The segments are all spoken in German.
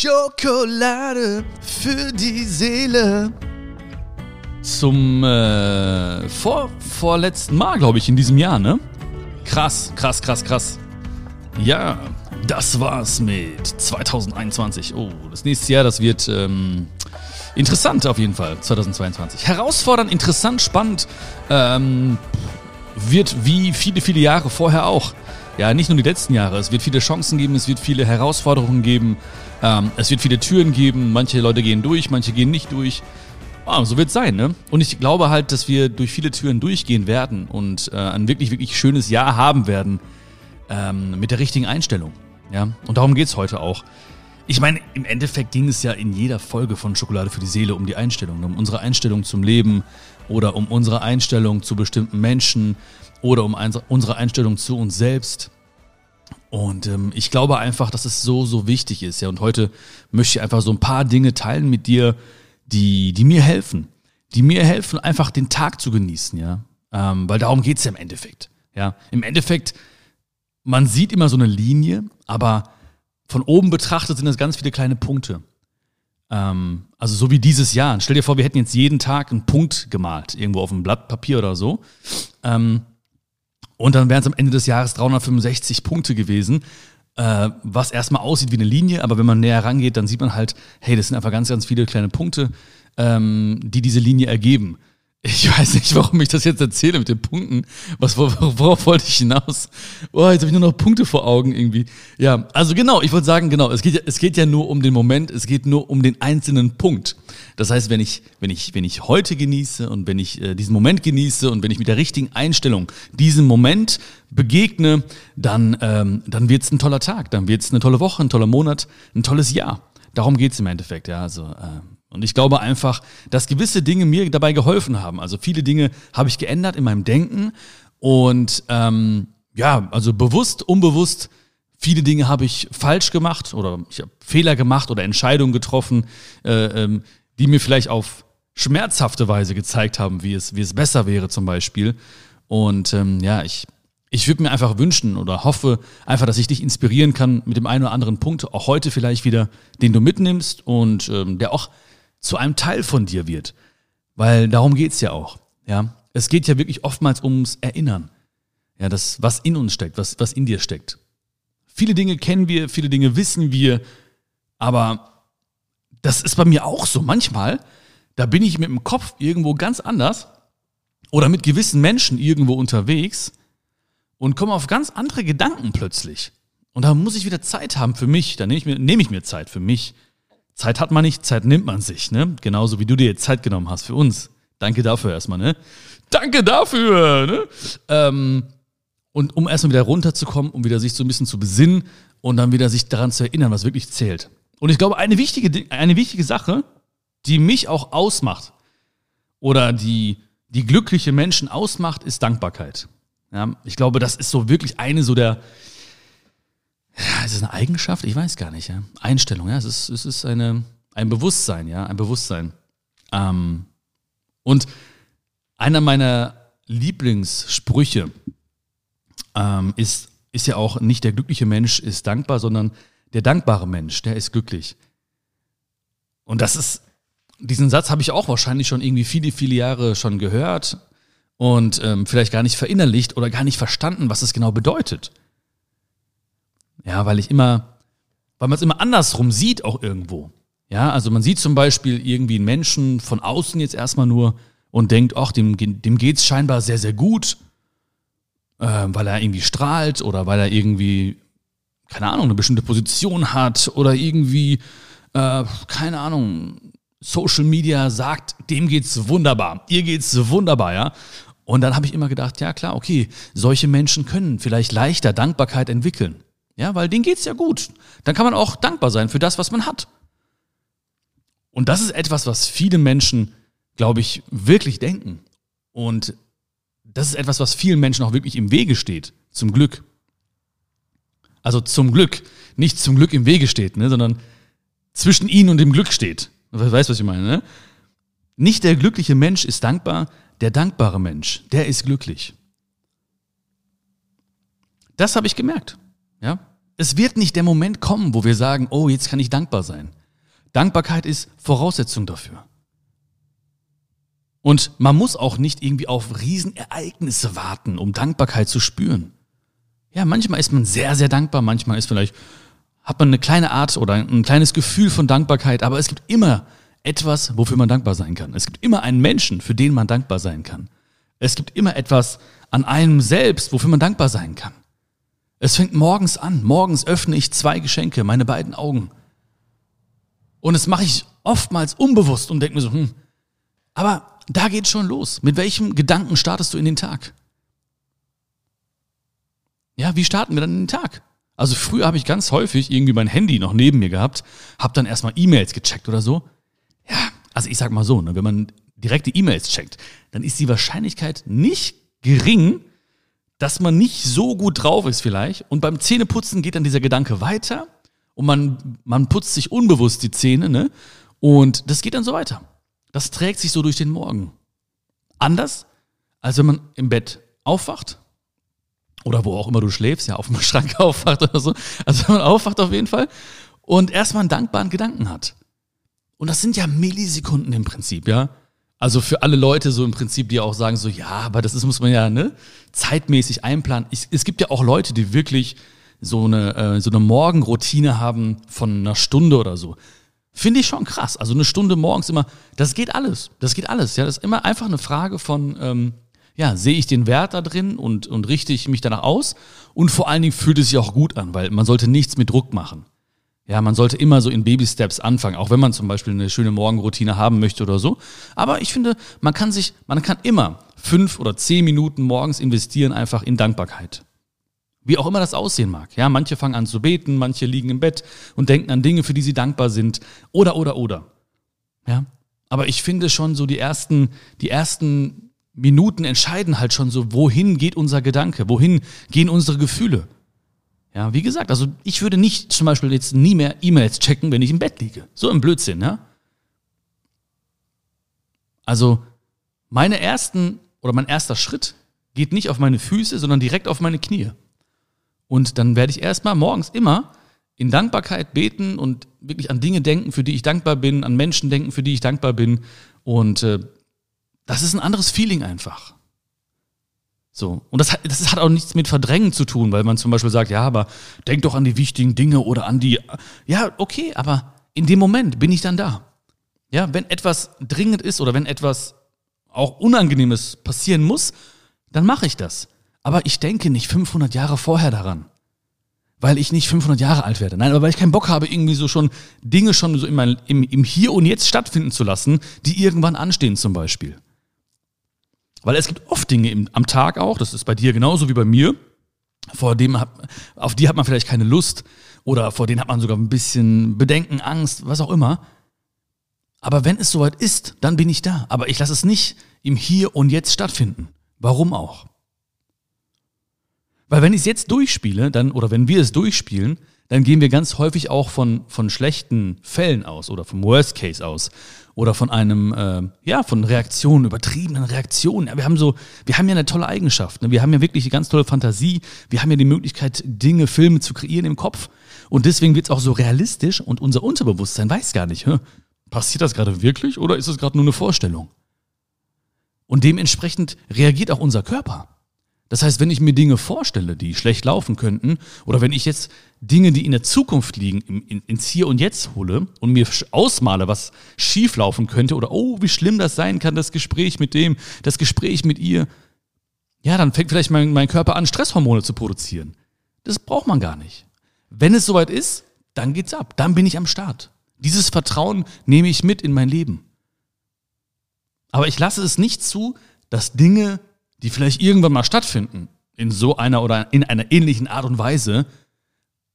Schokolade für die Seele. Zum äh, vor, vorletzten Mal, glaube ich, in diesem Jahr, ne? Krass, krass, krass, krass. Ja, das war's mit 2021. Oh, das nächste Jahr, das wird ähm, interessant auf jeden Fall, 2022. Herausfordernd, interessant, spannend. Ähm, wird wie viele, viele Jahre vorher auch. Ja, nicht nur die letzten Jahre. Es wird viele Chancen geben, es wird viele Herausforderungen geben, ähm, es wird viele Türen geben. Manche Leute gehen durch, manche gehen nicht durch. Ah, so wird es sein, ne? Und ich glaube halt, dass wir durch viele Türen durchgehen werden und äh, ein wirklich, wirklich schönes Jahr haben werden ähm, mit der richtigen Einstellung. Ja, und darum geht's heute auch. Ich meine, im Endeffekt ging es ja in jeder Folge von Schokolade für die Seele um die Einstellung, um unsere Einstellung zum Leben oder um unsere Einstellung zu bestimmten Menschen oder um unsere Einstellung zu uns selbst. Und ähm, ich glaube einfach, dass es so, so wichtig ist. Ja, und heute möchte ich einfach so ein paar Dinge teilen mit dir, die, die mir helfen. Die mir helfen, einfach den Tag zu genießen, ja. Ähm, weil darum geht's ja im Endeffekt. Ja. Im Endeffekt, man sieht immer so eine Linie, aber von oben betrachtet sind das ganz viele kleine Punkte. Ähm, also so wie dieses Jahr. Stell dir vor, wir hätten jetzt jeden Tag einen Punkt gemalt, irgendwo auf einem Blatt Papier oder so. Ähm, und dann wären es am Ende des Jahres 365 Punkte gewesen, äh, was erstmal aussieht wie eine Linie, aber wenn man näher rangeht, dann sieht man halt, hey, das sind einfach ganz, ganz viele kleine Punkte, ähm, die diese Linie ergeben. Ich weiß nicht, warum ich das jetzt erzähle mit den Punkten. Was, worauf wollte ich hinaus? Oh, jetzt habe ich nur noch Punkte vor Augen irgendwie. Ja, also genau, ich wollte sagen, genau, es geht, es geht ja nur um den Moment, es geht nur um den einzelnen Punkt. Das heißt, wenn ich, wenn ich, wenn ich heute genieße und wenn ich äh, diesen Moment genieße und wenn ich mit der richtigen Einstellung diesem Moment begegne, dann, ähm, dann wird es ein toller Tag, dann wird es eine tolle Woche, ein toller Monat, ein tolles Jahr. Darum geht es im Endeffekt, ja. Also äh, und ich glaube einfach, dass gewisse Dinge mir dabei geholfen haben. Also viele Dinge habe ich geändert in meinem Denken und ähm, ja, also bewusst, unbewusst, viele Dinge habe ich falsch gemacht oder ich habe Fehler gemacht oder Entscheidungen getroffen, äh, ähm, die mir vielleicht auf schmerzhafte Weise gezeigt haben, wie es, wie es besser wäre zum Beispiel. Und ähm, ja, ich, ich würde mir einfach wünschen oder hoffe einfach, dass ich dich inspirieren kann mit dem einen oder anderen Punkt, auch heute vielleicht wieder, den du mitnimmst und ähm, der auch zu einem Teil von dir wird. Weil darum geht's ja auch. Ja? Es geht ja wirklich oftmals ums Erinnern. Ja, das, was in uns steckt, was, was in dir steckt. Viele Dinge kennen wir, viele Dinge wissen wir, aber das ist bei mir auch so. Manchmal, da bin ich mit dem Kopf irgendwo ganz anders oder mit gewissen Menschen irgendwo unterwegs und komme auf ganz andere Gedanken plötzlich. Und da muss ich wieder Zeit haben für mich. Da nehme ich mir, nehme ich mir Zeit für mich. Zeit hat man nicht, Zeit nimmt man sich, ne? Genauso wie du dir jetzt Zeit genommen hast für uns. Danke dafür erstmal, ne? Danke dafür, ne? Ähm, und um erstmal wieder runterzukommen, um wieder sich so ein bisschen zu besinnen und dann wieder sich daran zu erinnern, was wirklich zählt. Und ich glaube, eine wichtige, eine wichtige Sache, die mich auch ausmacht oder die, die glückliche Menschen ausmacht, ist Dankbarkeit. Ja, ich glaube, das ist so wirklich eine so der, ja, ist es eine Eigenschaft? Ich weiß gar nicht, ja. Einstellung, ja. Es ist, es ist eine, ein Bewusstsein, ja, ein Bewusstsein. Ähm, und einer meiner Lieblingssprüche ähm, ist, ist ja auch nicht der glückliche Mensch ist dankbar, sondern der dankbare Mensch, der ist glücklich. Und das ist, diesen Satz habe ich auch wahrscheinlich schon irgendwie viele, viele Jahre schon gehört und ähm, vielleicht gar nicht verinnerlicht oder gar nicht verstanden, was es genau bedeutet. Ja, weil ich immer, weil man es immer andersrum sieht auch irgendwo. Ja, also man sieht zum Beispiel irgendwie einen Menschen von außen jetzt erstmal nur und denkt, ach, dem, dem geht's scheinbar sehr, sehr gut, äh, weil er irgendwie strahlt oder weil er irgendwie, keine Ahnung, eine bestimmte Position hat oder irgendwie, äh, keine Ahnung, Social Media sagt, dem geht's wunderbar, ihr geht's wunderbar, ja. Und dann habe ich immer gedacht, ja klar, okay, solche Menschen können vielleicht leichter Dankbarkeit entwickeln. Ja, weil denen geht's ja gut. Dann kann man auch dankbar sein für das, was man hat. Und das ist etwas, was viele Menschen, glaube ich, wirklich denken. Und das ist etwas, was vielen Menschen auch wirklich im Wege steht. Zum Glück. Also zum Glück. Nicht zum Glück im Wege steht, ne, sondern zwischen ihnen und dem Glück steht. Weißt du, was ich meine? Ne? Nicht der glückliche Mensch ist dankbar, der dankbare Mensch, der ist glücklich. Das habe ich gemerkt. Ja? Es wird nicht der Moment kommen, wo wir sagen, oh, jetzt kann ich dankbar sein. Dankbarkeit ist Voraussetzung dafür. Und man muss auch nicht irgendwie auf Riesenereignisse warten, um Dankbarkeit zu spüren. Ja, manchmal ist man sehr, sehr dankbar, manchmal ist vielleicht, hat man eine kleine Art oder ein kleines Gefühl von Dankbarkeit, aber es gibt immer etwas, wofür man dankbar sein kann. Es gibt immer einen Menschen, für den man dankbar sein kann. Es gibt immer etwas an einem selbst, wofür man dankbar sein kann. Es fängt morgens an. Morgens öffne ich zwei Geschenke, meine beiden Augen. Und das mache ich oftmals unbewusst und denke mir so, hm, aber da geht schon los. Mit welchem Gedanken startest du in den Tag? Ja, wie starten wir dann den Tag? Also früher habe ich ganz häufig irgendwie mein Handy noch neben mir gehabt, habe dann erstmal E-Mails gecheckt oder so. Ja, also ich sag mal so, ne, wenn man direkte E-Mails checkt, dann ist die Wahrscheinlichkeit nicht gering, dass man nicht so gut drauf ist vielleicht. Und beim Zähneputzen geht dann dieser Gedanke weiter und man, man putzt sich unbewusst die Zähne, ne? Und das geht dann so weiter. Das trägt sich so durch den Morgen. Anders, als wenn man im Bett aufwacht oder wo auch immer du schläfst, ja, auf dem Schrank aufwacht oder so. Also wenn man aufwacht auf jeden Fall und erstmal einen dankbaren Gedanken hat. Und das sind ja Millisekunden im Prinzip, ja. Also für alle Leute so im Prinzip, die auch sagen so, ja, aber das ist, muss man ja ne, zeitmäßig einplanen. Ich, es gibt ja auch Leute, die wirklich so eine, äh, so eine Morgenroutine haben von einer Stunde oder so. Finde ich schon krass. Also eine Stunde morgens immer, das geht alles. Das geht alles. Ja, das ist immer einfach eine Frage von, ähm, ja, sehe ich den Wert da drin und, und richte ich mich danach aus? Und vor allen Dingen fühlt es sich auch gut an, weil man sollte nichts mit Druck machen. Ja, man sollte immer so in Baby-Steps anfangen, auch wenn man zum Beispiel eine schöne Morgenroutine haben möchte oder so. Aber ich finde, man kann sich, man kann immer fünf oder zehn Minuten morgens investieren einfach in Dankbarkeit. Wie auch immer das aussehen mag. Ja, manche fangen an zu beten, manche liegen im Bett und denken an Dinge, für die sie dankbar sind. Oder, oder, oder. Ja. Aber ich finde schon so die ersten, die ersten Minuten entscheiden halt schon so, wohin geht unser Gedanke? Wohin gehen unsere Gefühle? Ja, wie gesagt, also ich würde nicht zum Beispiel jetzt nie mehr E-Mails checken, wenn ich im Bett liege. So im Blödsinn, ja. Also meine ersten oder mein erster Schritt geht nicht auf meine Füße, sondern direkt auf meine Knie. Und dann werde ich erstmal morgens immer in Dankbarkeit beten und wirklich an Dinge denken, für die ich dankbar bin, an Menschen denken, für die ich dankbar bin. Und äh, das ist ein anderes Feeling einfach. So. Und das hat, das hat auch nichts mit Verdrängen zu tun, weil man zum Beispiel sagt, ja, aber denk doch an die wichtigen Dinge oder an die. Ja, okay, aber in dem Moment bin ich dann da. Ja, wenn etwas dringend ist oder wenn etwas auch Unangenehmes passieren muss, dann mache ich das. Aber ich denke nicht 500 Jahre vorher daran. Weil ich nicht 500 Jahre alt werde. Nein, aber weil ich keinen Bock habe, irgendwie so schon Dinge schon so in mein, im, im Hier und Jetzt stattfinden zu lassen, die irgendwann anstehen zum Beispiel. Weil es gibt oft Dinge im, am Tag auch, das ist bei dir genauso wie bei mir, vor dem hat, auf die hat man vielleicht keine Lust oder vor denen hat man sogar ein bisschen Bedenken, Angst, was auch immer. Aber wenn es soweit ist, dann bin ich da. Aber ich lasse es nicht im Hier und Jetzt stattfinden. Warum auch? Weil wenn ich es jetzt durchspiele, dann, oder wenn wir es durchspielen, dann gehen wir ganz häufig auch von, von schlechten Fällen aus oder vom Worst Case aus oder von einem, äh, ja, von Reaktionen, übertriebenen Reaktionen. Ja, wir haben so, wir haben ja eine tolle Eigenschaft. Ne? Wir haben ja wirklich eine ganz tolle Fantasie. Wir haben ja die Möglichkeit, Dinge, Filme zu kreieren im Kopf. Und deswegen wird es auch so realistisch und unser Unterbewusstsein weiß gar nicht, hä? passiert das gerade wirklich oder ist es gerade nur eine Vorstellung? Und dementsprechend reagiert auch unser Körper. Das heißt, wenn ich mir Dinge vorstelle, die schlecht laufen könnten, oder wenn ich jetzt Dinge, die in der Zukunft liegen, ins Hier und Jetzt hole und mir ausmale, was schief laufen könnte, oder oh, wie schlimm das sein kann, das Gespräch mit dem, das Gespräch mit ihr, ja, dann fängt vielleicht mein, mein Körper an, Stresshormone zu produzieren. Das braucht man gar nicht. Wenn es soweit ist, dann geht's ab. Dann bin ich am Start. Dieses Vertrauen nehme ich mit in mein Leben. Aber ich lasse es nicht zu, dass Dinge die vielleicht irgendwann mal stattfinden, in so einer oder in einer ähnlichen Art und Weise,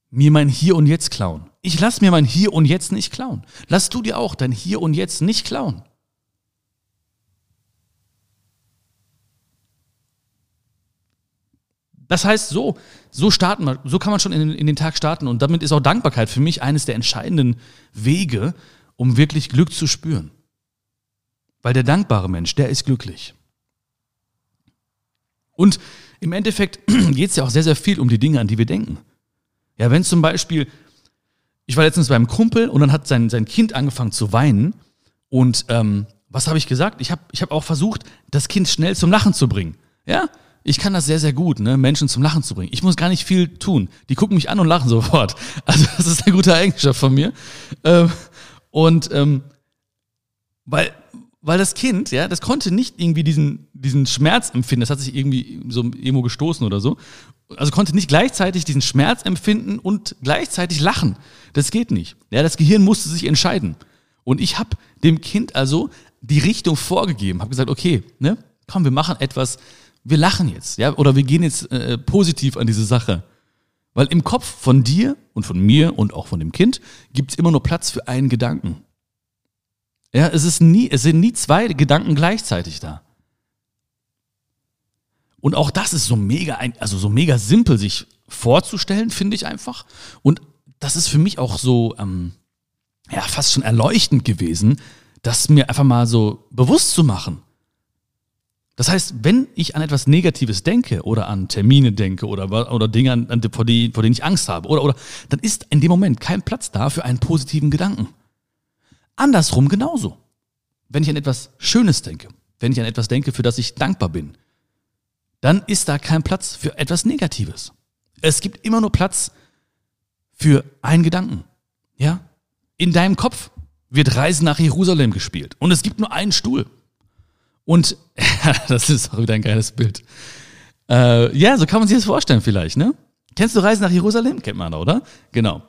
mir mein Hier und Jetzt klauen. Ich lass mir mein Hier und Jetzt nicht klauen. Lass du dir auch dein Hier und Jetzt nicht klauen. Das heißt, so, so starten wir, so kann man schon in, in, den Tag starten und damit ist auch Dankbarkeit für mich eines der entscheidenden Wege, um wirklich Glück zu spüren. Weil der dankbare Mensch, der ist glücklich. Und im Endeffekt geht es ja auch sehr, sehr viel um die Dinge, an die wir denken. Ja, wenn zum Beispiel, ich war letztens beim Kumpel und dann hat sein, sein Kind angefangen zu weinen und ähm, was habe ich gesagt? Ich habe ich hab auch versucht, das Kind schnell zum Lachen zu bringen. Ja, ich kann das sehr, sehr gut, ne? Menschen zum Lachen zu bringen. Ich muss gar nicht viel tun. Die gucken mich an und lachen sofort. Also das ist eine gute Eigenschaft von mir. Ähm, und ähm, weil, weil das Kind, ja, das konnte nicht irgendwie diesen, diesen Schmerz empfinden. Das hat sich irgendwie so irgendwo gestoßen oder so. Also konnte nicht gleichzeitig diesen Schmerz empfinden und gleichzeitig lachen. Das geht nicht. Ja, das Gehirn musste sich entscheiden. Und ich habe dem Kind also die Richtung vorgegeben, habe gesagt, okay, ne, komm, wir machen etwas, wir lachen jetzt, ja, oder wir gehen jetzt äh, positiv an diese Sache. Weil im Kopf von dir und von mir und auch von dem Kind gibt es immer nur Platz für einen Gedanken. Ja, es ist nie, es sind nie zwei Gedanken gleichzeitig da. Und auch das ist so mega, also so mega simpel sich vorzustellen, finde ich einfach. Und das ist für mich auch so, ähm, ja, fast schon erleuchtend gewesen, das mir einfach mal so bewusst zu machen. Das heißt, wenn ich an etwas Negatives denke oder an Termine denke oder, oder Dinge, an, vor, die, vor denen ich Angst habe, oder, oder, dann ist in dem Moment kein Platz da für einen positiven Gedanken. Andersrum genauso. Wenn ich an etwas Schönes denke, wenn ich an etwas denke, für das ich dankbar bin, dann ist da kein Platz für etwas Negatives. Es gibt immer nur Platz für einen Gedanken. Ja? In deinem Kopf wird Reisen nach Jerusalem gespielt und es gibt nur einen Stuhl. Und das ist auch wieder ein geiles Bild. Äh, ja, so kann man sich das vorstellen vielleicht, ne? Kennst du Reisen nach Jerusalem? Kennt man, oder? Genau.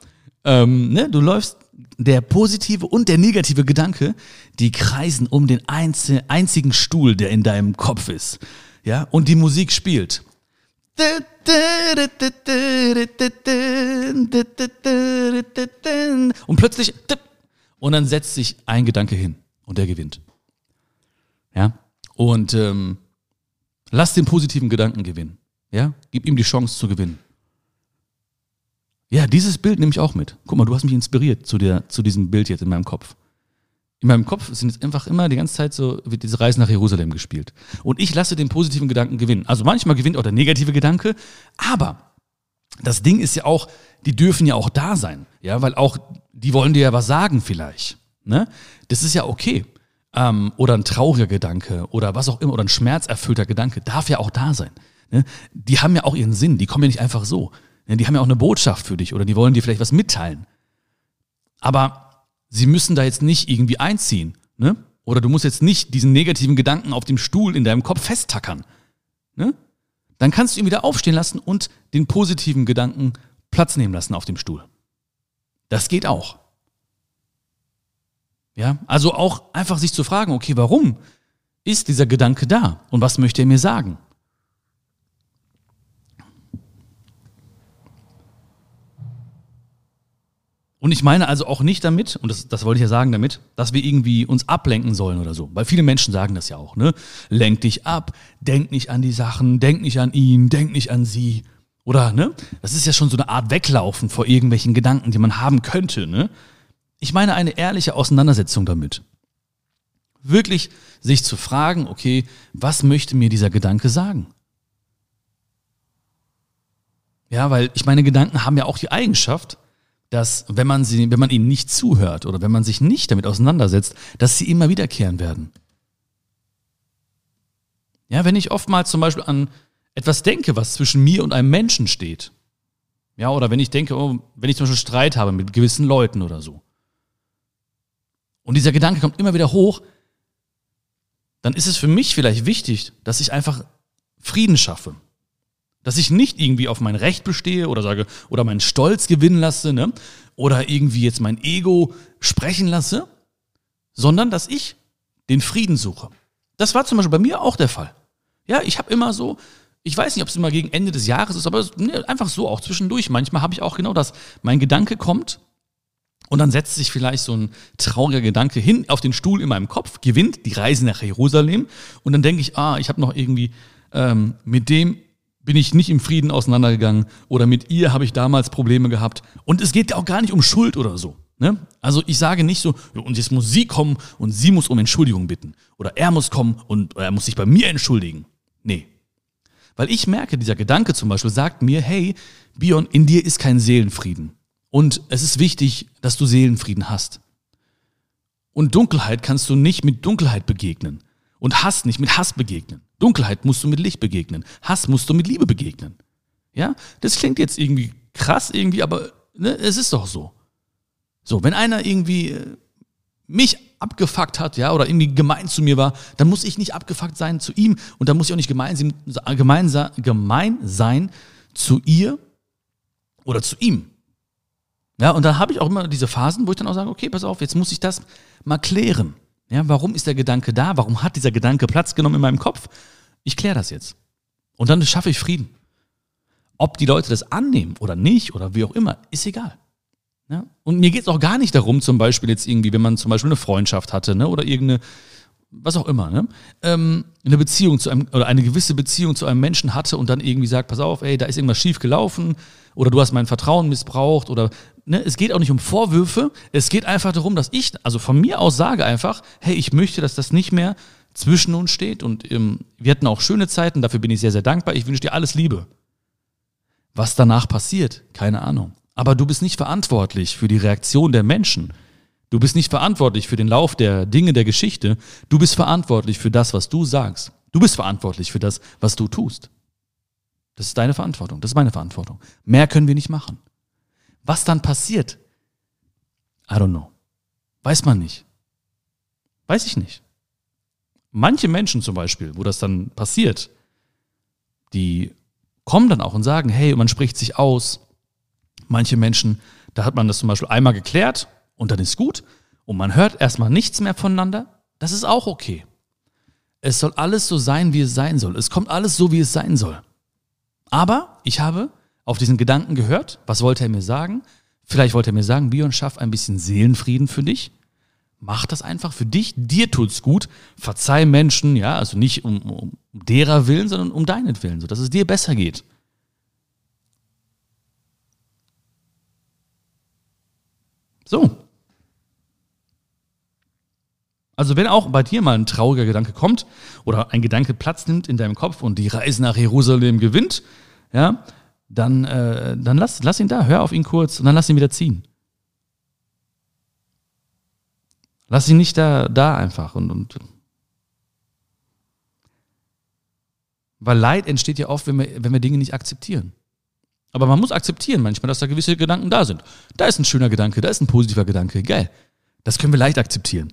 Ähm, ne? Du läufst, der positive und der negative Gedanke, die kreisen um den einzigen Stuhl, der in deinem Kopf ist. Ja, und die Musik spielt. Und plötzlich, und dann setzt sich ein Gedanke hin und der gewinnt. Ja, und ähm, lass den positiven Gedanken gewinnen. Ja, gib ihm die Chance zu gewinnen. Ja, dieses Bild nehme ich auch mit. Guck mal, du hast mich inspiriert zu, der, zu diesem Bild jetzt in meinem Kopf. In meinem Kopf sind jetzt einfach immer die ganze Zeit so, wird diese Reise nach Jerusalem gespielt. Und ich lasse den positiven Gedanken gewinnen. Also manchmal gewinnt auch der negative Gedanke, aber das Ding ist ja auch, die dürfen ja auch da sein. Ja, weil auch, die wollen dir ja was sagen vielleicht. Ne? Das ist ja okay ähm, oder ein trauriger Gedanke oder was auch immer oder ein schmerzerfüllter Gedanke darf ja auch da sein. Ne? Die haben ja auch ihren Sinn, die kommen ja nicht einfach so. Ne? Die haben ja auch eine Botschaft für dich oder die wollen dir vielleicht was mitteilen. Aber sie müssen da jetzt nicht irgendwie einziehen. Ne? Oder du musst jetzt nicht diesen negativen Gedanken auf dem Stuhl in deinem Kopf festtackern. Ne? Dann kannst du ihn wieder aufstehen lassen und den positiven Gedanken Platz nehmen lassen auf dem Stuhl. Das geht auch. Ja, also auch einfach sich zu fragen, okay, warum ist dieser Gedanke da und was möchte er mir sagen? Und ich meine also auch nicht damit, und das, das wollte ich ja sagen damit, dass wir irgendwie uns ablenken sollen oder so. Weil viele Menschen sagen das ja auch, ne? Lenk dich ab, denk nicht an die Sachen, denk nicht an ihn, denk nicht an sie. Oder, ne? Das ist ja schon so eine Art Weglaufen vor irgendwelchen Gedanken, die man haben könnte, ne? Ich meine eine ehrliche Auseinandersetzung damit. Wirklich sich zu fragen, okay, was möchte mir dieser Gedanke sagen? Ja, weil ich meine, Gedanken haben ja auch die Eigenschaft, dass wenn man sie, wenn man ihnen nicht zuhört oder wenn man sich nicht damit auseinandersetzt, dass sie immer wiederkehren werden. Ja, wenn ich oftmals zum Beispiel an etwas denke, was zwischen mir und einem Menschen steht, ja, oder wenn ich denke, oh, wenn ich zum Beispiel Streit habe mit gewissen Leuten oder so, und dieser Gedanke kommt immer wieder hoch, dann ist es für mich vielleicht wichtig, dass ich einfach Frieden schaffe. Dass ich nicht irgendwie auf mein Recht bestehe oder sage, oder meinen Stolz gewinnen lasse, ne? oder irgendwie jetzt mein Ego sprechen lasse, sondern dass ich den Frieden suche. Das war zum Beispiel bei mir auch der Fall. Ja, ich habe immer so, ich weiß nicht, ob es immer gegen Ende des Jahres ist, aber ne, einfach so auch zwischendurch. Manchmal habe ich auch genau das. Mein Gedanke kommt und dann setzt sich vielleicht so ein trauriger Gedanke hin auf den Stuhl in meinem Kopf, gewinnt die Reise nach Jerusalem. Und dann denke ich, ah, ich habe noch irgendwie, ähm, mit dem bin ich nicht im Frieden auseinandergegangen oder mit ihr habe ich damals Probleme gehabt. Und es geht ja auch gar nicht um Schuld oder so. Ne? Also ich sage nicht so, und jetzt muss sie kommen und sie muss um Entschuldigung bitten. Oder er muss kommen und er muss sich bei mir entschuldigen. Nee. Weil ich merke, dieser Gedanke zum Beispiel sagt mir, hey, Bion, in dir ist kein Seelenfrieden. Und es ist wichtig, dass du Seelenfrieden hast. Und Dunkelheit kannst du nicht mit Dunkelheit begegnen. Und Hass nicht mit Hass begegnen. Dunkelheit musst du mit Licht begegnen. Hass musst du mit Liebe begegnen. Ja, das klingt jetzt irgendwie krass irgendwie, aber ne, es ist doch so. So, wenn einer irgendwie äh, mich abgefuckt hat, ja, oder irgendwie gemein zu mir war, dann muss ich nicht abgefuckt sein zu ihm und dann muss ich auch nicht gemein, gemein, gemein sein zu ihr oder zu ihm. Ja, und dann habe ich auch immer diese Phasen, wo ich dann auch sage, okay, pass auf, jetzt muss ich das mal klären. Ja, warum ist der Gedanke da? Warum hat dieser Gedanke Platz genommen in meinem Kopf? Ich kläre das jetzt. Und dann schaffe ich Frieden. Ob die Leute das annehmen oder nicht oder wie auch immer, ist egal. Ja? Und mir geht es auch gar nicht darum, zum Beispiel jetzt irgendwie, wenn man zum Beispiel eine Freundschaft hatte ne, oder irgendeine, was auch immer, ne, ähm, eine Beziehung zu einem oder eine gewisse Beziehung zu einem Menschen hatte und dann irgendwie sagt, pass auf, ey, da ist irgendwas schief gelaufen oder du hast mein Vertrauen missbraucht oder ne, es geht auch nicht um Vorwürfe, es geht einfach darum, dass ich, also von mir aus sage einfach, hey, ich möchte, dass das nicht mehr zwischen uns steht und ähm, wir hatten auch schöne Zeiten, dafür bin ich sehr, sehr dankbar. Ich wünsche dir alles Liebe. Was danach passiert, keine Ahnung. Aber du bist nicht verantwortlich für die Reaktion der Menschen. Du bist nicht verantwortlich für den Lauf der Dinge der Geschichte. Du bist verantwortlich für das, was du sagst. Du bist verantwortlich für das, was du tust. Das ist deine Verantwortung. Das ist meine Verantwortung. Mehr können wir nicht machen. Was dann passiert? I don't know. Weiß man nicht. Weiß ich nicht. Manche Menschen zum Beispiel, wo das dann passiert, die kommen dann auch und sagen, hey, man spricht sich aus, Manche Menschen, da hat man das zum Beispiel einmal geklärt und dann ist gut und man hört erstmal nichts mehr voneinander. Das ist auch okay. Es soll alles so sein, wie es sein soll. Es kommt alles so, wie es sein soll. Aber ich habe auf diesen Gedanken gehört. Was wollte er mir sagen? Vielleicht wollte er mir sagen, Bion, schaff ein bisschen Seelenfrieden für dich. Mach das einfach für dich. Dir tut's gut. Verzeih Menschen, ja, also nicht um, um derer Willen, sondern um deinen Willen, so dass es dir besser geht. So. Also wenn auch bei dir mal ein trauriger Gedanke kommt oder ein Gedanke Platz nimmt in deinem Kopf und die Reise nach Jerusalem gewinnt, ja, dann, äh, dann lass, lass ihn da, hör auf ihn kurz und dann lass ihn wieder ziehen. Lass ihn nicht da, da einfach und, und weil Leid entsteht ja oft, wenn wir, wenn wir Dinge nicht akzeptieren. Aber man muss akzeptieren manchmal, dass da gewisse Gedanken da sind. Da ist ein schöner Gedanke, da ist ein positiver Gedanke, geil. Das können wir leicht akzeptieren.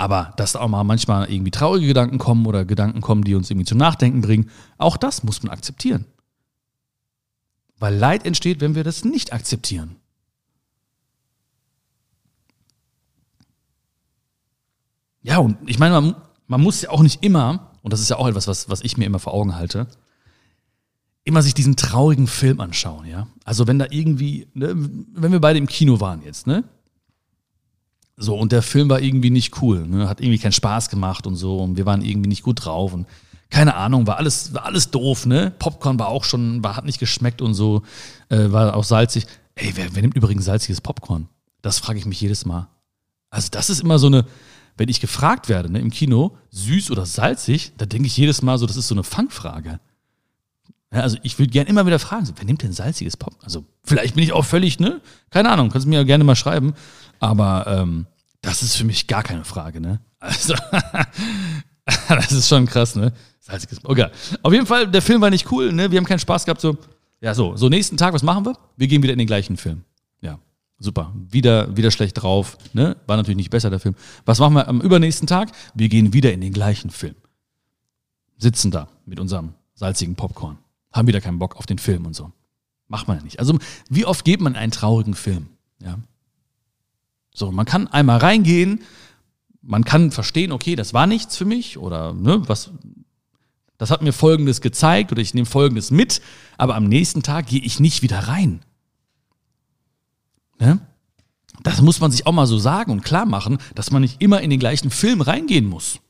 Aber dass da auch mal manchmal irgendwie traurige Gedanken kommen oder Gedanken kommen, die uns irgendwie zum Nachdenken bringen, auch das muss man akzeptieren. Weil Leid entsteht, wenn wir das nicht akzeptieren. Ja, und ich meine, man, man muss ja auch nicht immer, und das ist ja auch etwas, was, was ich mir immer vor Augen halte, immer sich diesen traurigen Film anschauen, ja. Also wenn da irgendwie, ne, wenn wir beide im Kino waren jetzt, ne? So, und der Film war irgendwie nicht cool, ne? hat irgendwie keinen Spaß gemacht und so, und wir waren irgendwie nicht gut drauf und keine Ahnung, war alles, war alles doof, ne? Popcorn war auch schon, war, hat nicht geschmeckt und so, äh, war auch salzig. Ey, wer, wer nimmt übrigens salziges Popcorn? Das frage ich mich jedes Mal. Also, das ist immer so eine, wenn ich gefragt werde, ne, im Kino, süß oder salzig, da denke ich jedes Mal so, das ist so eine Fangfrage. Ja, also ich würde gerne immer wieder fragen, wer nimmt denn salziges Pop? Also vielleicht bin ich auch völlig, ne? Keine Ahnung, kannst du mir ja gerne mal schreiben. Aber ähm, das ist für mich gar keine Frage, ne? Also, das ist schon krass, ne? Salziges Pop. Okay. Auf jeden Fall, der Film war nicht cool, ne? Wir haben keinen Spaß gehabt. So, ja, so, so nächsten Tag, was machen wir? Wir gehen wieder in den gleichen Film. Ja, super. Wieder, wieder schlecht drauf, ne? War natürlich nicht besser, der Film. Was machen wir am übernächsten Tag? Wir gehen wieder in den gleichen Film. Sitzen da mit unserem salzigen Popcorn haben wieder keinen Bock auf den Film und so. Macht man ja nicht. Also, wie oft geht man einen traurigen Film? Ja. So, man kann einmal reingehen, man kann verstehen, okay, das war nichts für mich oder ne, was, das hat mir Folgendes gezeigt oder ich nehme Folgendes mit, aber am nächsten Tag gehe ich nicht wieder rein. Ne? Das muss man sich auch mal so sagen und klar machen, dass man nicht immer in den gleichen Film reingehen muss.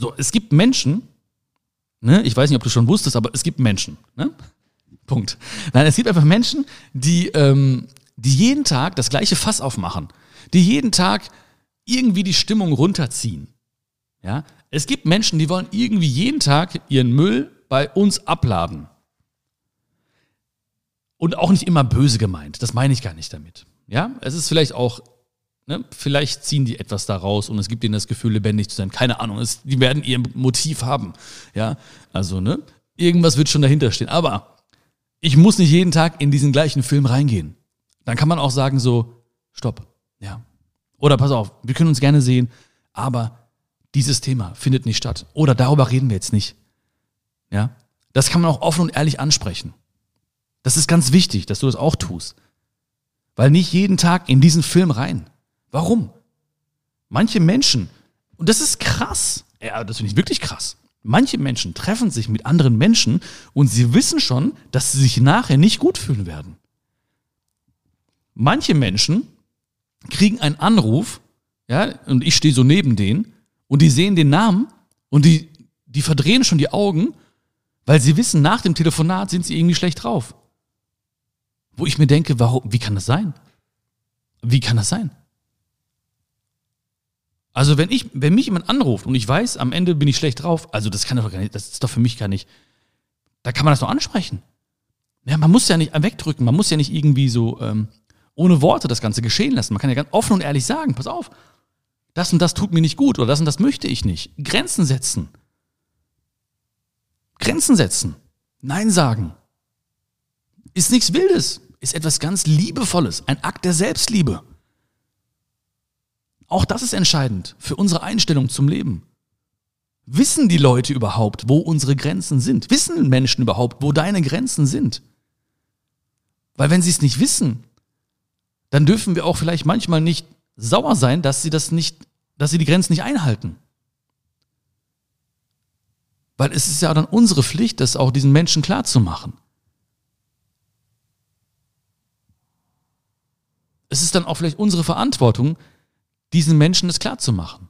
So, es gibt Menschen, ne, ich weiß nicht, ob du schon wusstest, aber es gibt Menschen, ne? Punkt. Nein, es gibt einfach Menschen, die, ähm, die jeden Tag das gleiche Fass aufmachen, die jeden Tag irgendwie die Stimmung runterziehen. Ja, es gibt Menschen, die wollen irgendwie jeden Tag ihren Müll bei uns abladen. Und auch nicht immer böse gemeint. Das meine ich gar nicht damit. Ja, es ist vielleicht auch, ne, vielleicht ziehen die etwas daraus und es gibt ihnen das Gefühl, lebendig zu sein. Keine Ahnung, es, die werden ihr Motiv haben. Ja, also, ne, irgendwas wird schon dahinter stehen. Aber ich muss nicht jeden Tag in diesen gleichen Film reingehen. Dann kann man auch sagen so, stopp. Ja. Oder pass auf, wir können uns gerne sehen, aber dieses Thema findet nicht statt. Oder darüber reden wir jetzt nicht. Ja. Das kann man auch offen und ehrlich ansprechen. Das ist ganz wichtig, dass du das auch tust. Weil nicht jeden Tag in diesen Film rein. Warum? Manche Menschen, und das ist krass, ja, das finde ich wirklich krass. Manche Menschen treffen sich mit anderen Menschen und sie wissen schon, dass sie sich nachher nicht gut fühlen werden. Manche Menschen kriegen einen Anruf, ja, und ich stehe so neben denen und die sehen den Namen und die, die verdrehen schon die Augen, weil sie wissen, nach dem Telefonat sind sie irgendwie schlecht drauf. Wo ich mir denke, warum, wie kann das sein? Wie kann das sein? Also wenn ich, wenn mich jemand anruft und ich weiß, am Ende bin ich schlecht drauf, also das kann doch gar nicht, das ist doch für mich gar nicht, da kann man das doch ansprechen. Ja, man muss ja nicht wegdrücken, man muss ja nicht irgendwie so ähm, ohne Worte das Ganze geschehen lassen. Man kann ja ganz offen und ehrlich sagen, pass auf, das und das tut mir nicht gut oder das und das möchte ich nicht. Grenzen setzen. Grenzen setzen. Nein sagen. Ist nichts Wildes, ist etwas ganz Liebevolles, ein Akt der Selbstliebe. Auch das ist entscheidend für unsere Einstellung zum Leben. Wissen die Leute überhaupt, wo unsere Grenzen sind? Wissen Menschen überhaupt, wo deine Grenzen sind? Weil wenn sie es nicht wissen, dann dürfen wir auch vielleicht manchmal nicht sauer sein, dass sie das nicht, dass sie die Grenzen nicht einhalten. Weil es ist ja dann unsere Pflicht, das auch diesen Menschen klarzumachen. Es ist dann auch vielleicht unsere Verantwortung, diesen Menschen das klarzumachen.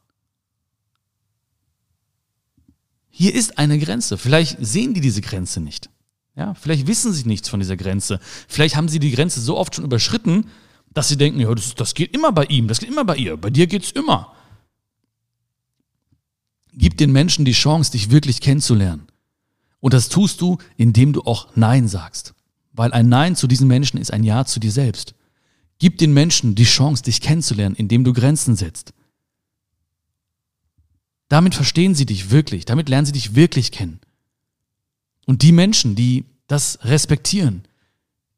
Hier ist eine Grenze. Vielleicht sehen die diese Grenze nicht. Ja, vielleicht wissen sie nichts von dieser Grenze. Vielleicht haben sie die Grenze so oft schon überschritten, dass sie denken, ja, das, das geht immer bei ihm, das geht immer bei ihr, bei dir geht's immer. Gib den Menschen die Chance, dich wirklich kennenzulernen. Und das tust du, indem du auch Nein sagst. Weil ein Nein zu diesen Menschen ist ein Ja zu dir selbst. Gib den Menschen die Chance, dich kennenzulernen, indem du Grenzen setzt. Damit verstehen sie dich wirklich, damit lernen sie dich wirklich kennen. Und die Menschen, die das respektieren,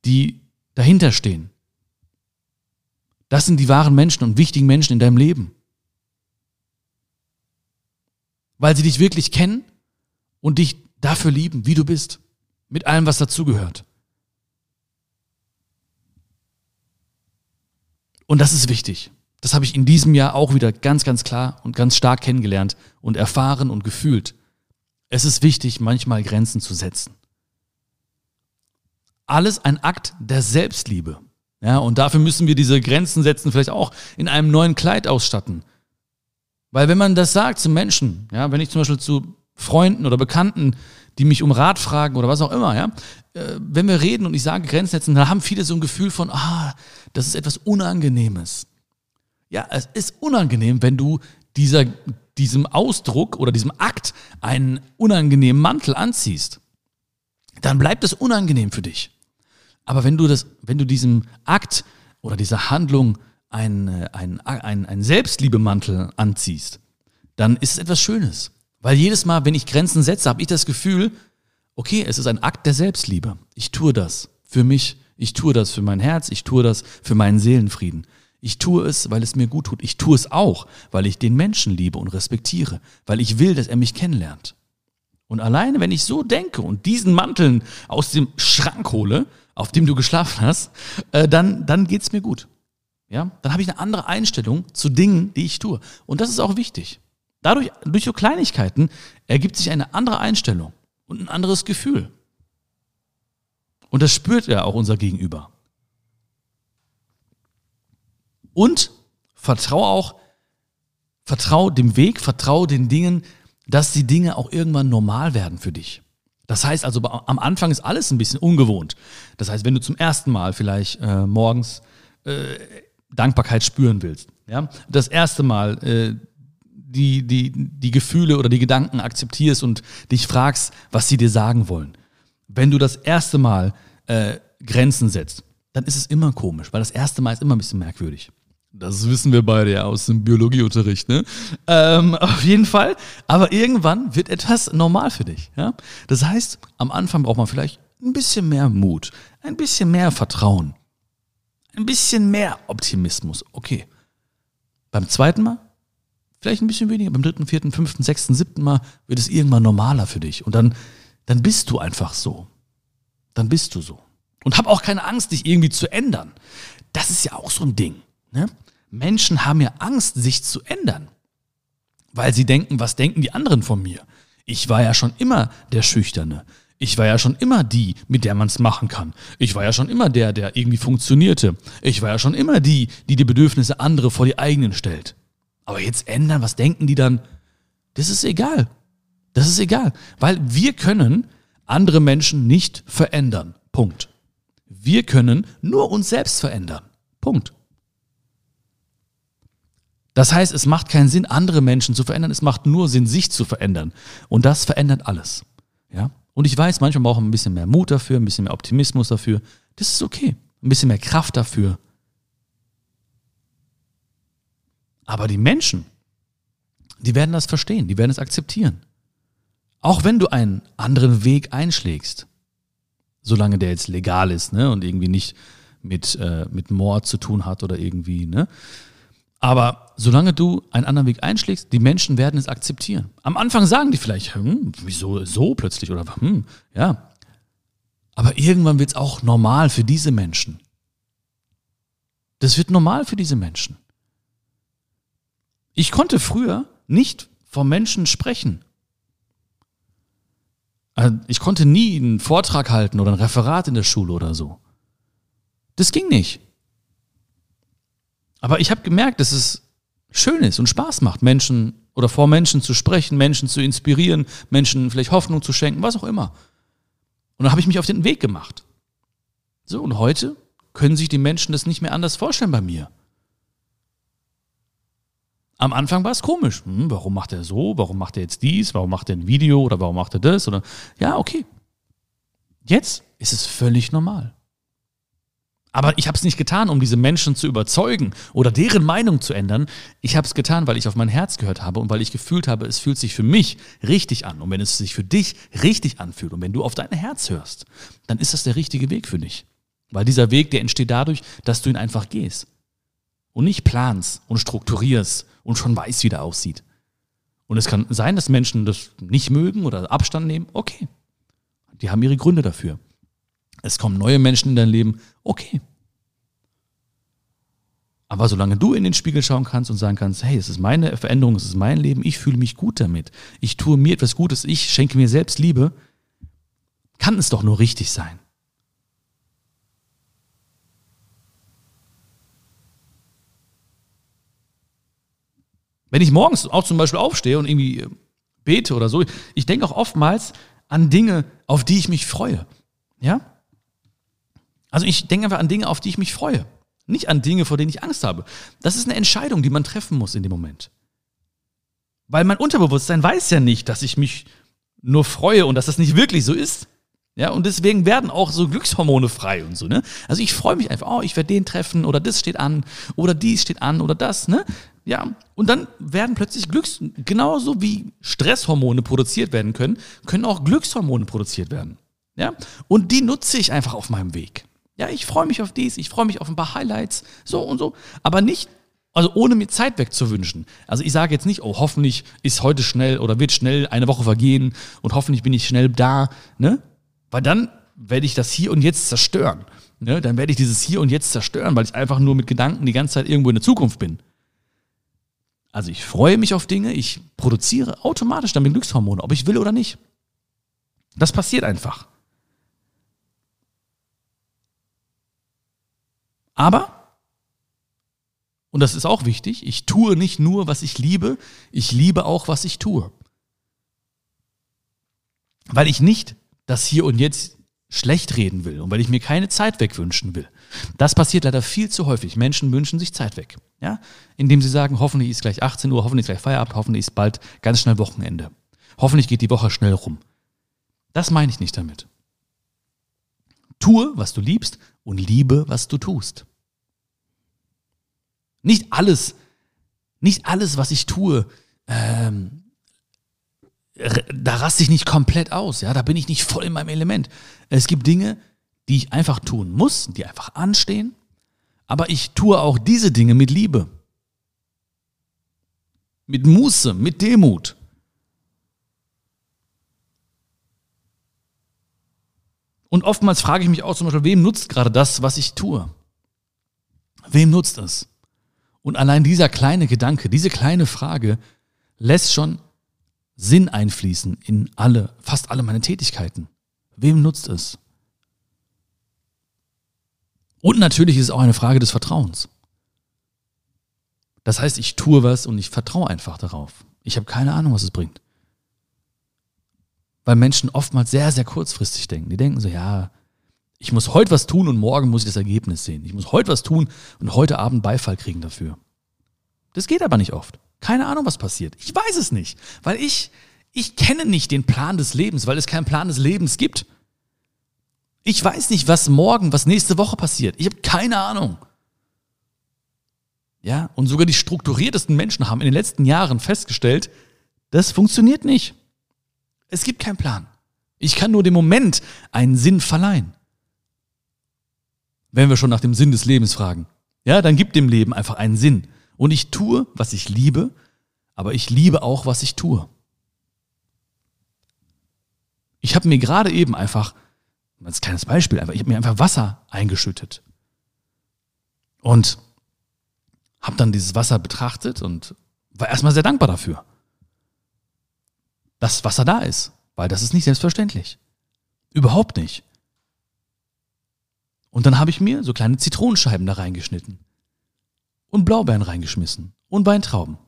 die dahinter stehen, das sind die wahren Menschen und wichtigen Menschen in deinem Leben. Weil sie dich wirklich kennen und dich dafür lieben, wie du bist, mit allem, was dazugehört. Und das ist wichtig. Das habe ich in diesem Jahr auch wieder ganz, ganz klar und ganz stark kennengelernt und erfahren und gefühlt. Es ist wichtig, manchmal Grenzen zu setzen. Alles ein Akt der Selbstliebe. Ja, und dafür müssen wir diese Grenzen setzen, vielleicht auch in einem neuen Kleid ausstatten. Weil wenn man das sagt zu Menschen, ja, wenn ich zum Beispiel zu Freunden oder Bekannten, die mich um Rat fragen oder was auch immer, ja, äh, wenn wir reden und ich sage Grenzen setzen, dann haben viele so ein Gefühl von, ah, das ist etwas Unangenehmes. Ja, es ist unangenehm, wenn du dieser, diesem Ausdruck oder diesem Akt einen unangenehmen Mantel anziehst. Dann bleibt es unangenehm für dich. Aber wenn du das, wenn du diesem Akt oder dieser Handlung einen, einen, einen, einen Selbstliebemantel anziehst, dann ist es etwas Schönes. Weil jedes Mal, wenn ich Grenzen setze, habe ich das Gefühl, okay, es ist ein Akt der Selbstliebe. Ich tue das für mich, ich tue das für mein Herz, ich tue das für meinen Seelenfrieden. Ich tue es, weil es mir gut tut. Ich tue es auch, weil ich den Menschen liebe und respektiere, weil ich will, dass er mich kennenlernt. Und alleine, wenn ich so denke und diesen Manteln aus dem Schrank hole, auf dem du geschlafen hast, äh, dann, dann geht's mir gut. Ja, dann habe ich eine andere Einstellung zu Dingen, die ich tue. Und das ist auch wichtig. Dadurch, durch so Kleinigkeiten, ergibt sich eine andere Einstellung und ein anderes Gefühl. Und das spürt ja auch unser Gegenüber. Und vertrau auch, vertrau dem Weg, vertrau den Dingen, dass die Dinge auch irgendwann normal werden für dich. Das heißt also, am Anfang ist alles ein bisschen ungewohnt. Das heißt, wenn du zum ersten Mal vielleicht äh, morgens äh, Dankbarkeit spüren willst, ja, das erste Mal äh, die, die, die Gefühle oder die Gedanken akzeptierst und dich fragst, was sie dir sagen wollen. Wenn du das erste Mal äh, Grenzen setzt, dann ist es immer komisch, weil das erste Mal ist immer ein bisschen merkwürdig. Das wissen wir beide ja aus dem Biologieunterricht, ne? Ähm, auf jeden Fall. Aber irgendwann wird etwas normal für dich, ja? Das heißt, am Anfang braucht man vielleicht ein bisschen mehr Mut, ein bisschen mehr Vertrauen, ein bisschen mehr Optimismus. Okay. Beim zweiten Mal vielleicht ein bisschen weniger. Beim dritten, vierten, fünften, sechsten, siebten Mal wird es irgendwann normaler für dich. Und dann, dann bist du einfach so. Dann bist du so. Und hab auch keine Angst, dich irgendwie zu ändern. Das ist ja auch so ein Ding. Ne? Menschen haben ja Angst, sich zu ändern. Weil sie denken, was denken die anderen von mir? Ich war ja schon immer der Schüchterne. Ich war ja schon immer die, mit der man es machen kann. Ich war ja schon immer der, der irgendwie funktionierte. Ich war ja schon immer die, die die Bedürfnisse anderer vor die eigenen stellt. Aber jetzt ändern, was denken die dann? Das ist egal. Das ist egal. Weil wir können andere Menschen nicht verändern. Punkt. Wir können nur uns selbst verändern. Punkt. Das heißt, es macht keinen Sinn, andere Menschen zu verändern. Es macht nur Sinn, sich zu verändern. Und das verändert alles. Ja? Und ich weiß, manchmal brauchen wir ein bisschen mehr Mut dafür, ein bisschen mehr Optimismus dafür. Das ist okay. Ein bisschen mehr Kraft dafür. Aber die Menschen, die werden das verstehen, die werden es akzeptieren. Auch wenn du einen anderen Weg einschlägst, solange der jetzt legal ist ne, und irgendwie nicht mit, äh, mit Mord zu tun hat oder irgendwie, ne? Aber solange du einen anderen Weg einschlägst, die Menschen werden es akzeptieren. Am Anfang sagen die vielleicht, hm, wieso so plötzlich oder hm, ja. Aber irgendwann wird es auch normal für diese Menschen. Das wird normal für diese Menschen. Ich konnte früher nicht vor Menschen sprechen. Also ich konnte nie einen Vortrag halten oder ein Referat in der Schule oder so. Das ging nicht. Aber ich habe gemerkt, dass es schön ist und Spaß macht, Menschen oder vor Menschen zu sprechen, Menschen zu inspirieren, Menschen vielleicht Hoffnung zu schenken, was auch immer. Und dann habe ich mich auf den Weg gemacht. So, und heute können sich die Menschen das nicht mehr anders vorstellen bei mir. Am Anfang war es komisch. Hm, warum macht er so? Warum macht er jetzt dies? Warum macht er ein Video? Oder warum macht er das? Oder ja, okay. Jetzt ist es völlig normal. Aber ich habe es nicht getan, um diese Menschen zu überzeugen oder deren Meinung zu ändern. Ich habe es getan, weil ich auf mein Herz gehört habe und weil ich gefühlt habe, es fühlt sich für mich richtig an. Und wenn es sich für dich richtig anfühlt und wenn du auf dein Herz hörst, dann ist das der richtige Weg für dich. Weil dieser Weg, der entsteht dadurch, dass du ihn einfach gehst. Und nicht planst und strukturierst und schon weißt, wie der aussieht. Und es kann sein, dass Menschen das nicht mögen oder Abstand nehmen. Okay. Die haben ihre Gründe dafür. Es kommen neue Menschen in dein Leben, okay. Aber solange du in den Spiegel schauen kannst und sagen kannst, hey, es ist meine Veränderung, es ist mein Leben, ich fühle mich gut damit, ich tue mir etwas Gutes, ich schenke mir selbst Liebe, kann es doch nur richtig sein. Wenn ich morgens auch zum Beispiel aufstehe und irgendwie äh, bete oder so, ich denke auch oftmals an Dinge, auf die ich mich freue. Ja? Also ich denke einfach an Dinge, auf die ich mich freue. Nicht an Dinge, vor denen ich Angst habe. Das ist eine Entscheidung, die man treffen muss in dem Moment. Weil mein Unterbewusstsein weiß ja nicht, dass ich mich nur freue und dass das nicht wirklich so ist. Ja, und deswegen werden auch so Glückshormone frei und so, ne? Also ich freue mich einfach, oh, ich werde den treffen oder das steht an oder dies steht an oder das, ne? Ja, und dann werden plötzlich Glücks, genauso wie Stresshormone produziert werden können, können auch Glückshormone produziert werden. Ja, und die nutze ich einfach auf meinem Weg. Ja, ich freue mich auf dies, ich freue mich auf ein paar Highlights, so und so, aber nicht, also ohne mir Zeit wegzuwünschen. Also ich sage jetzt nicht, oh, hoffentlich ist heute schnell oder wird schnell eine Woche vergehen und hoffentlich bin ich schnell da, ne? Weil dann werde ich das hier und jetzt zerstören. Ne? Dann werde ich dieses hier und jetzt zerstören, weil ich einfach nur mit Gedanken die ganze Zeit irgendwo in der Zukunft bin. Also ich freue mich auf Dinge, ich produziere automatisch damit Glückshormone, ob ich will oder nicht. Das passiert einfach. Aber, und das ist auch wichtig, ich tue nicht nur, was ich liebe, ich liebe auch, was ich tue. Weil ich nicht das Hier und Jetzt schlecht reden will und weil ich mir keine Zeit wegwünschen will. Das passiert leider viel zu häufig. Menschen wünschen sich Zeit weg. Ja? Indem sie sagen, hoffentlich ist gleich 18 Uhr, hoffentlich ist gleich Feierabend, hoffentlich ist bald ganz schnell Wochenende. Hoffentlich geht die Woche schnell rum. Das meine ich nicht damit. Tue, was du liebst und liebe, was du tust. Nicht alles, nicht alles, was ich tue, ähm, da raste ich nicht komplett aus, ja, da bin ich nicht voll in meinem Element. Es gibt Dinge, die ich einfach tun muss, die einfach anstehen, aber ich tue auch diese Dinge mit Liebe, mit Muße, mit Demut. Und oftmals frage ich mich auch zum Beispiel, wem nutzt gerade das, was ich tue? Wem nutzt es? Und allein dieser kleine Gedanke, diese kleine Frage lässt schon Sinn einfließen in alle, fast alle meine Tätigkeiten. Wem nutzt es? Und natürlich ist es auch eine Frage des Vertrauens. Das heißt, ich tue was und ich vertraue einfach darauf. Ich habe keine Ahnung, was es bringt. Weil Menschen oftmals sehr, sehr kurzfristig denken. Die denken so, ja, ich muss heute was tun und morgen muss ich das Ergebnis sehen. Ich muss heute was tun und heute Abend Beifall kriegen dafür. Das geht aber nicht oft. Keine Ahnung, was passiert. Ich weiß es nicht, weil ich, ich kenne nicht den Plan des Lebens, weil es keinen Plan des Lebens gibt. Ich weiß nicht, was morgen, was nächste Woche passiert. Ich habe keine Ahnung. Ja, und sogar die strukturiertesten Menschen haben in den letzten Jahren festgestellt, das funktioniert nicht. Es gibt keinen Plan. Ich kann nur dem Moment einen Sinn verleihen. Wenn wir schon nach dem Sinn des Lebens fragen. Ja, dann gibt dem Leben einfach einen Sinn. Und ich tue, was ich liebe, aber ich liebe auch, was ich tue. Ich habe mir gerade eben einfach, als kleines Beispiel, einfach, ich habe mir einfach Wasser eingeschüttet. Und habe dann dieses Wasser betrachtet und war erstmal sehr dankbar dafür, dass Wasser da ist, weil das ist nicht selbstverständlich. Überhaupt nicht. Und dann habe ich mir so kleine Zitronenscheiben da reingeschnitten und Blaubeeren reingeschmissen und Weintrauben.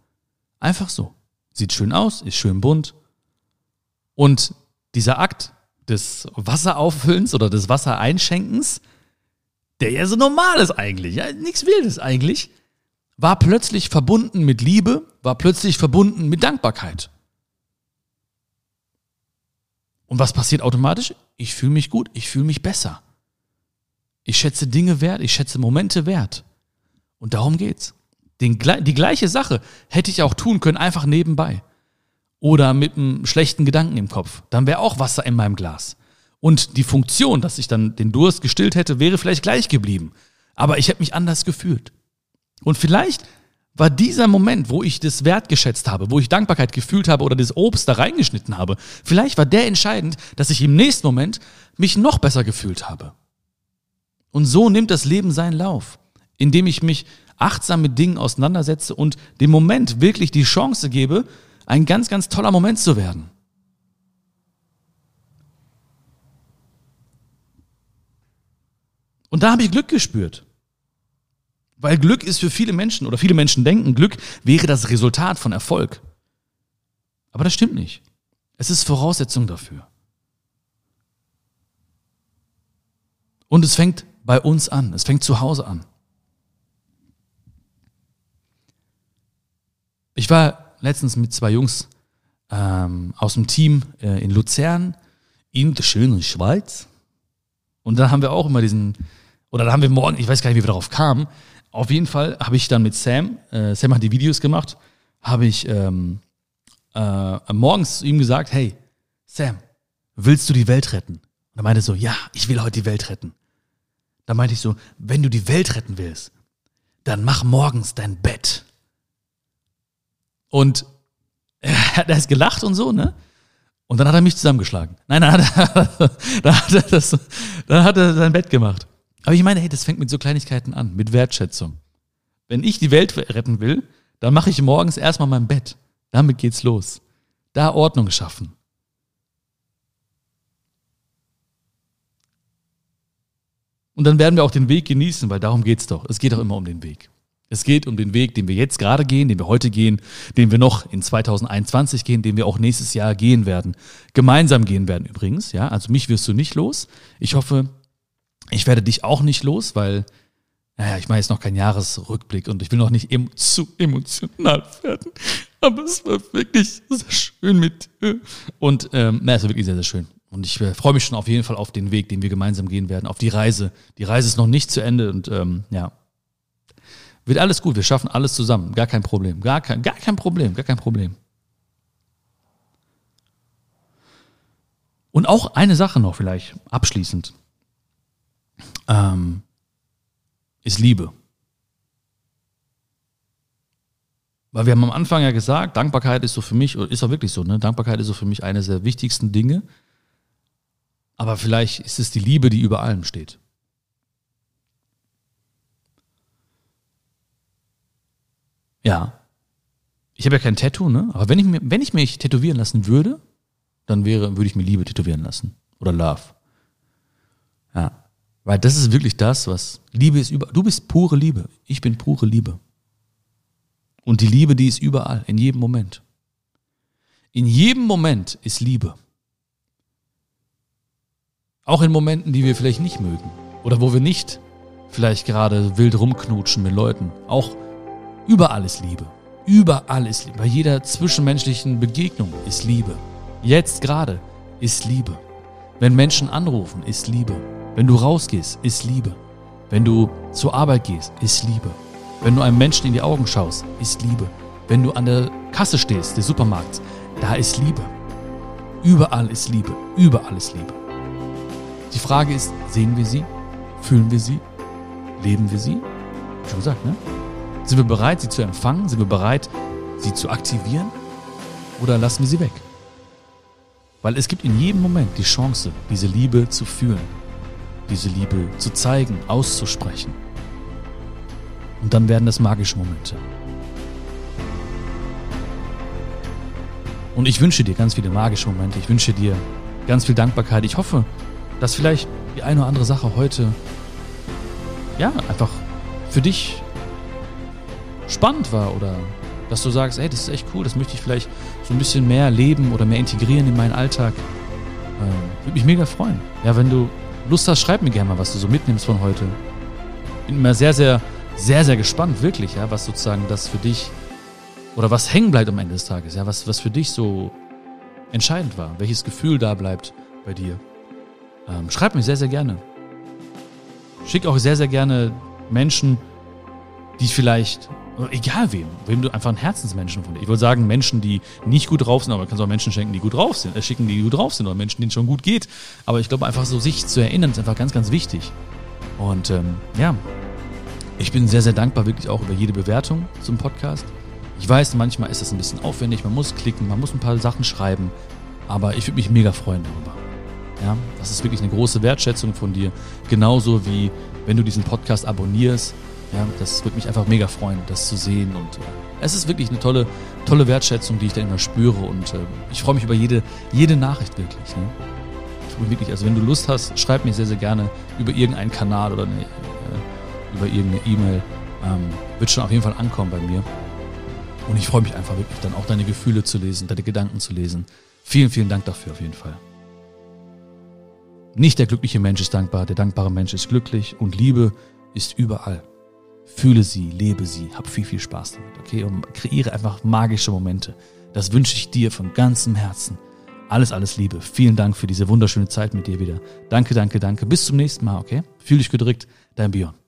Einfach so. Sieht schön aus, ist schön bunt. Und dieser Akt des Wasserauffüllens oder des Wassereinschenkens, der ja so normal ist eigentlich, ja, nichts Wildes eigentlich, war plötzlich verbunden mit Liebe, war plötzlich verbunden mit Dankbarkeit. Und was passiert automatisch? Ich fühle mich gut, ich fühle mich besser. Ich schätze Dinge wert, ich schätze Momente wert. Und darum geht's. Den, die gleiche Sache hätte ich auch tun können, einfach nebenbei. Oder mit einem schlechten Gedanken im Kopf. Dann wäre auch Wasser in meinem Glas. Und die Funktion, dass ich dann den Durst gestillt hätte, wäre vielleicht gleich geblieben. Aber ich hätte mich anders gefühlt. Und vielleicht war dieser Moment, wo ich das wertgeschätzt habe, wo ich Dankbarkeit gefühlt habe oder das Obst da reingeschnitten habe, vielleicht war der entscheidend, dass ich im nächsten Moment mich noch besser gefühlt habe. Und so nimmt das Leben seinen Lauf indem ich mich achtsam mit Dingen auseinandersetze und dem Moment wirklich die Chance gebe, ein ganz, ganz toller Moment zu werden. Und da habe ich Glück gespürt. Weil Glück ist für viele Menschen oder viele Menschen denken, Glück wäre das Resultat von Erfolg. Aber das stimmt nicht. Es ist Voraussetzung dafür. Und es fängt bei uns an. Es fängt zu Hause an. Ich war letztens mit zwei Jungs ähm, aus dem Team äh, in Luzern, in der schönen Schweiz. Und dann haben wir auch immer diesen, oder da haben wir morgen, ich weiß gar nicht, wie wir darauf kamen. Auf jeden Fall habe ich dann mit Sam, äh, Sam hat die Videos gemacht, habe ich ähm, äh, morgens zu ihm gesagt, hey, Sam, willst du die Welt retten? Und er meinte so, ja, ich will heute die Welt retten. Da meinte ich so, wenn du die Welt retten willst, dann mach morgens dein Bett. Und er hat erst gelacht und so, ne? Und dann hat er mich zusammengeschlagen. Nein, dann hat er, dann hat er, das, dann hat er sein Bett gemacht. Aber ich meine, hey, das fängt mit so Kleinigkeiten an, mit Wertschätzung. Wenn ich die Welt retten will, dann mache ich morgens erstmal mein Bett. Damit geht's los. Da Ordnung schaffen. Und dann werden wir auch den Weg genießen, weil darum geht's doch. Es geht doch immer um den Weg. Es geht um den Weg, den wir jetzt gerade gehen, den wir heute gehen, den wir noch in 2021 gehen, den wir auch nächstes Jahr gehen werden. Gemeinsam gehen werden übrigens, ja. Also mich wirst du nicht los. Ich hoffe, ich werde dich auch nicht los, weil, naja, ich mache jetzt noch keinen Jahresrückblick und ich will noch nicht em zu emotional werden. Aber es war wirklich sehr schön mit dir. Und ähm, na, es war wirklich sehr, sehr schön. Und ich äh, freue mich schon auf jeden Fall auf den Weg, den wir gemeinsam gehen werden, auf die Reise. Die Reise ist noch nicht zu Ende und ähm, ja, wird alles gut, wir schaffen alles zusammen. Gar kein Problem. Gar kein, gar kein Problem, gar kein Problem. Und auch eine Sache noch vielleicht abschließend. Ähm, ist Liebe. Weil wir haben am Anfang ja gesagt, Dankbarkeit ist so für mich, ist auch wirklich so, ne? Dankbarkeit ist so für mich eine der wichtigsten Dinge. Aber vielleicht ist es die Liebe, die über allem steht. Ja. Ich habe ja kein Tattoo, ne? Aber wenn ich, mir, wenn ich mich tätowieren lassen würde, dann wäre, würde ich mir Liebe tätowieren lassen. Oder Love. Ja. Weil das ist wirklich das, was Liebe ist über. Du bist pure Liebe. Ich bin pure Liebe. Und die Liebe, die ist überall, in jedem Moment. In jedem Moment ist Liebe. Auch in Momenten, die wir vielleicht nicht mögen. Oder wo wir nicht vielleicht gerade wild rumknutschen mit Leuten. Auch Überall ist Liebe. Überall ist Liebe. Bei jeder zwischenmenschlichen Begegnung ist Liebe. Jetzt gerade ist Liebe. Wenn Menschen anrufen, ist Liebe. Wenn du rausgehst, ist Liebe. Wenn du zur Arbeit gehst, ist Liebe. Wenn du einem Menschen in die Augen schaust, ist Liebe. Wenn du an der Kasse stehst, des Supermarkts, da ist Liebe. Überall ist Liebe. Überall ist Liebe. Die Frage ist, sehen wir sie? Fühlen wir sie? Leben wir sie? Schon gesagt, ne? Sind wir bereit, sie zu empfangen? Sind wir bereit, sie zu aktivieren? Oder lassen wir sie weg? Weil es gibt in jedem Moment die Chance, diese Liebe zu fühlen, diese Liebe zu zeigen, auszusprechen. Und dann werden das magische Momente. Und ich wünsche dir ganz viele magische Momente. Ich wünsche dir ganz viel Dankbarkeit. Ich hoffe, dass vielleicht die eine oder andere Sache heute, ja, einfach für dich spannend war oder dass du sagst, ey, das ist echt cool, das möchte ich vielleicht so ein bisschen mehr leben oder mehr integrieren in meinen Alltag. Ähm, Würde mich mega freuen. Ja, wenn du Lust hast, schreib mir gerne mal, was du so mitnimmst von heute. Bin immer sehr, sehr, sehr, sehr gespannt, wirklich, ja, was sozusagen das für dich oder was hängen bleibt am Ende des Tages, ja, was, was für dich so entscheidend war, welches Gefühl da bleibt bei dir. Ähm, schreib mir sehr, sehr gerne. Schick auch sehr, sehr gerne Menschen, die vielleicht Egal wem, wem du einfach einen Herzensmenschen von dir. Ich würde sagen, Menschen, die nicht gut drauf sind, aber du kannst auch Menschen schenken, die gut drauf sind, äh, schicken, die gut drauf sind, oder Menschen, denen es schon gut geht. Aber ich glaube, einfach so sich zu erinnern, ist einfach ganz, ganz wichtig. Und ähm, ja, ich bin sehr, sehr dankbar wirklich auch über jede Bewertung zum Podcast. Ich weiß, manchmal ist das ein bisschen aufwendig, man muss klicken, man muss ein paar Sachen schreiben, aber ich würde mich mega freuen darüber. Ja, das ist wirklich eine große Wertschätzung von dir. Genauso wie wenn du diesen Podcast abonnierst ja, das würde mich einfach mega freuen, das zu sehen. Und äh, es ist wirklich eine tolle, tolle Wertschätzung, die ich da immer spüre. Und äh, ich freue mich über jede, jede Nachricht wirklich. Ne? Ich wirklich, also wenn du Lust hast, schreib mir sehr, sehr gerne über irgendeinen Kanal oder eine, äh, über irgendeine E-Mail. Ähm, wird schon auf jeden Fall ankommen bei mir. Und ich freue mich einfach wirklich dann auch deine Gefühle zu lesen, deine Gedanken zu lesen. Vielen, vielen Dank dafür auf jeden Fall. Nicht der glückliche Mensch ist dankbar, der dankbare Mensch ist glücklich und Liebe ist überall. Fühle sie, lebe sie, hab viel, viel Spaß damit, okay? Und kreiere einfach magische Momente. Das wünsche ich dir von ganzem Herzen. Alles, alles Liebe. Vielen Dank für diese wunderschöne Zeit mit dir wieder. Danke, danke, danke. Bis zum nächsten Mal, okay? Fühl dich gedrückt. Dein Björn.